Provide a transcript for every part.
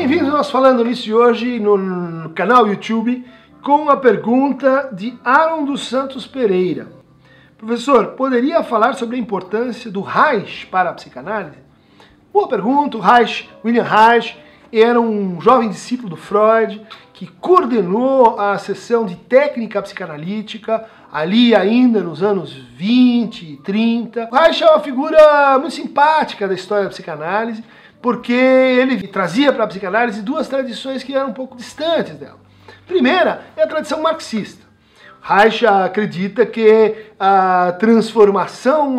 Bem-vindos ao nosso Falando Nisso de hoje no, canal YouTube com a pergunta de Aaron dos Santos Pereira. Professor, poderia falar sobre a importância do Reich para a psicanálise? Boa pergunta, o Reich, William Reich, era um jovem discípulo do Freud que coordenou a sessão de técnica psicanalítica ali ainda nos anos 20 e 30. O Reich é uma figura muito simpática da história da psicanálise, porque ele trazia para a psicanálise duas tradições que eram um pouco distantes dela. Primeira é a tradição marxista. Reich acredita que a transformação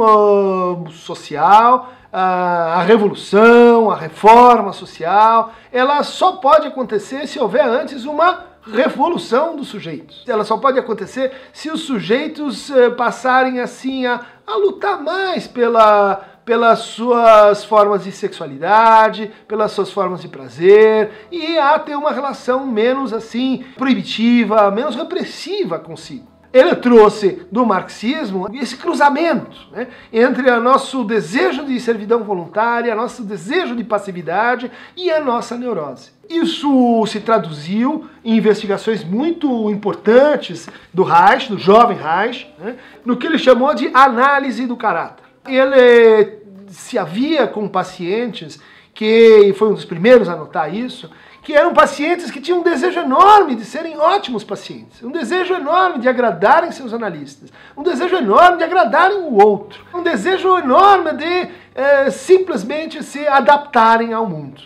social, a revolução, a reforma social, ela só pode acontecer se houver antes uma revolução dos sujeitos. Ela só pode acontecer se os sujeitos eh, passarem assim a, a lutar mais pela pelas suas formas de sexualidade, pelas suas formas de prazer e a ter uma relação menos assim proibitiva, menos repressiva consigo. Ele trouxe do marxismo esse cruzamento né, entre o nosso desejo de servidão voluntária, nosso desejo de passividade e a nossa neurose. Isso se traduziu em investigações muito importantes do Reich, do jovem Reich, né, no que ele chamou de análise do caráter. Ele se havia com pacientes que, e foi um dos primeiros a notar isso, que eram pacientes que tinham um desejo enorme de serem ótimos pacientes, um desejo enorme de agradarem seus analistas, um desejo enorme de agradarem o outro, um desejo enorme de é, simplesmente se adaptarem ao mundo.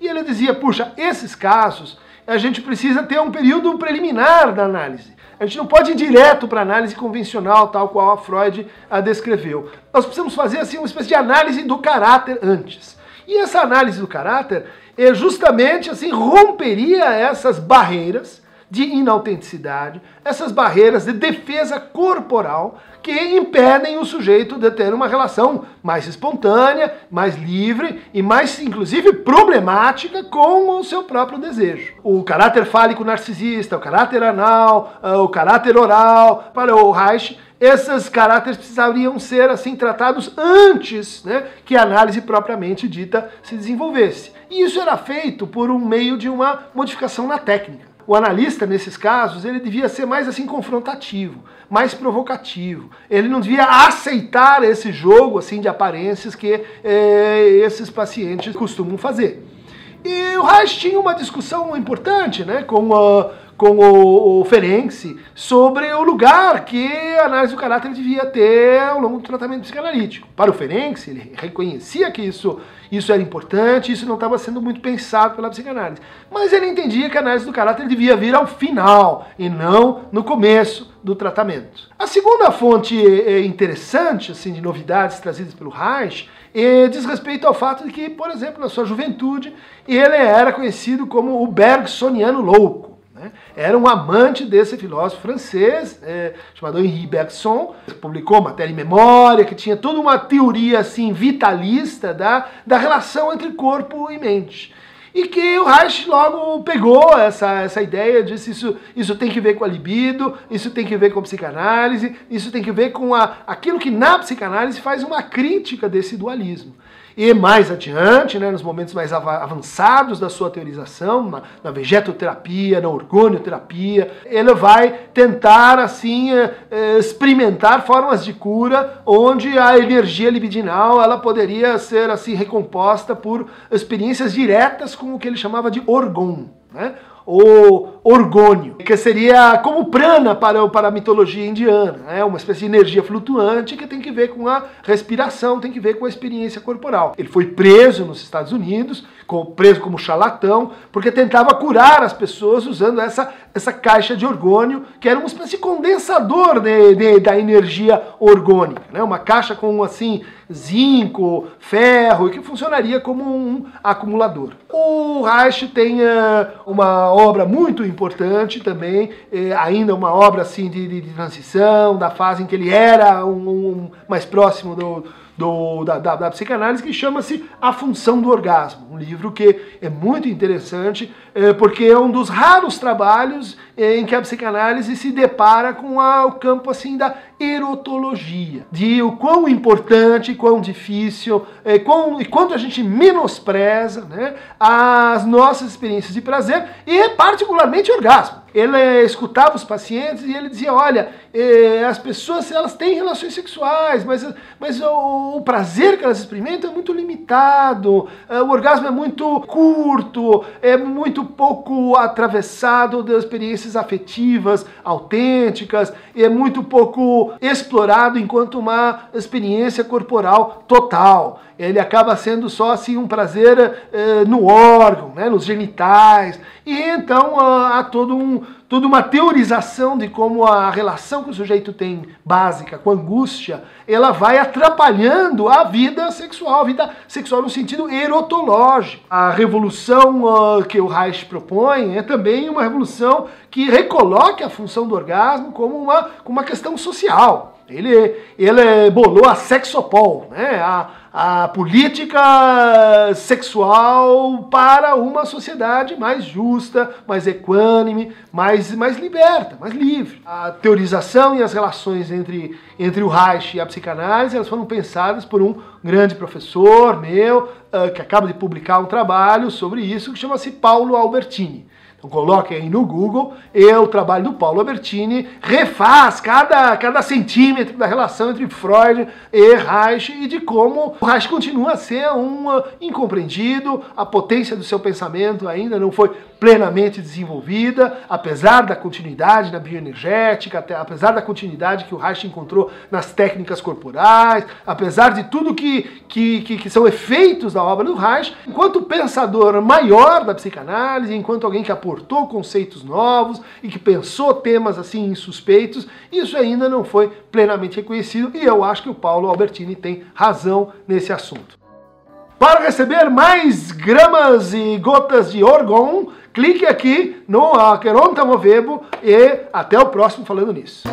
E ele dizia: puxa, esses casos a gente precisa ter um período preliminar da análise. A gente não pode ir direto para análise convencional, tal qual a Freud a descreveu. Nós precisamos fazer assim uma espécie de análise do caráter antes. E essa análise do caráter é justamente assim romperia essas barreiras de inautenticidade, essas barreiras de defesa corporal que impedem o sujeito de ter uma relação mais espontânea, mais livre e mais, inclusive, problemática com o seu próprio desejo. O caráter fálico narcisista, o caráter anal, ah, o caráter oral, para o Reich, esses caráteres precisariam ser assim tratados antes né, que a análise propriamente dita se desenvolvesse. E isso era feito por um meio de uma modificação na técnica o analista, nesses casos, ele devia ser mais assim confrontativo, mais provocativo. Ele não devia aceitar esse jogo assim de aparências que é, esses pacientes costumam fazer. E o Reich tinha uma discussão importante né, com, a, com o, o Ferenczi sobre o lugar que a análise do caráter devia ter ao longo do tratamento psicanalítico. Para o Ferenczi, ele reconhecia que isso isso era importante, isso não estava sendo muito pensado pela psicanálise. Mas ele entendia que a análise do caráter devia vir ao final e não no começo do tratamento. A segunda fonte é, é interessante assim de novidades trazidas pelo Reich é, diz respeito ao fato de que, por exemplo, na sua juventude, ele era conhecido como o Bergsoniano louco. Né? Era um amante desse filósofo francês, é, chamado Henri Bergson, publicou Matéria e Memória, que tinha toda uma teoria assim vitalista da, da relação entre corpo e mente. E que o Reich logo pegou essa, essa ideia, disse isso, isso tem que ver com a libido, isso tem que ver com a psicanálise, isso tem que ver com a, aquilo que na psicanálise faz uma crítica desse dualismo. E mais adiante, né, nos momentos mais avançados da sua teorização, na, na vegetoterapia, na orgonioterapia, ele vai tentar assim eh, eh, experimentar formas de cura onde a energia libidinal ela poderia ser assim recomposta por experiências diretas com o que ele chamava de orgon, né? o orgônio, que seria como prana para, para a mitologia indiana, é né? uma espécie de energia flutuante que tem que ver com a respiração, tem que ver com a experiência corporal. Ele foi preso nos Estados Unidos, preso como charlatão, porque tentava curar as pessoas usando essa, essa caixa de orgônio, que era uma espécie de condensador de, de, da energia orgônica, né? uma caixa com assim zinco, ferro, que funcionaria como um acumulador. O Reich tem uh, uma obra muito importante também, eh, ainda uma obra assim de, de, de, transição, da fase em que ele era um, um mais próximo do, do, da, da, da psicanálise que chama-se A Função do Orgasmo, um livro que é muito interessante é, porque é um dos raros trabalhos em que a psicanálise se depara com a, o campo assim da erotologia, de o quão importante, quão difícil, é, quão, e quanto a gente menospreza né, as nossas experiências de prazer e particularmente orgasmo ele escutava os pacientes e ele dizia, olha, eh, as pessoas elas têm relações sexuais, mas, mas o, o, prazer que elas experimentam é muito limitado, eh, o orgasmo é muito curto, é muito pouco atravessado das experiências afetivas autênticas, é muito pouco explorado enquanto uma experiência corporal total. Ele acaba sendo só assim um prazer eh, no órgão, né, nos genitais. E então há todo um, toda uma teorização de como a relação que o sujeito tem básica com angústia, ela vai atrapalhando a vida sexual, a vida sexual no sentido erotológico. A revolução uh, que o Reich propõe é também uma revolução que recoloque a função do orgasmo como uma, como uma questão social. Ele, ele bolou a sexopol, né? a, a política sexual para uma sociedade mais justa, mais equânime, mais, mais liberta, mais livre. A teorização e as relações entre, entre o Reich e a psicanálise elas foram pensadas por um grande professor meu, uh, que acaba de publicar um trabalho sobre isso, que chama-se Paulo Albertini. Então coloque aí no Google, e o trabalho do Paulo Albertini refaz cada, cada centímetro da relação entre Freud e Reich e de como o Reich continua a ser um uh, incompreendido, a potência do seu pensamento ainda não foi plenamente desenvolvida, apesar da continuidade na bioenergética, apesar da continuidade que o Reich encontrou nas técnicas corporais, apesar de tudo que, que, que, que são efeitos da obra do Reich, enquanto pensador maior da psicanálise, enquanto alguém que aportou conceitos novos e que pensou temas assim insuspeitos, isso ainda não foi plenamente reconhecido e eu acho que o Paulo Albertini tem razão nesse assunto. Para receber mais gramas e gotas de orgon, clique aqui no Aqueron Tamovebo e até o próximo Falando Nisso.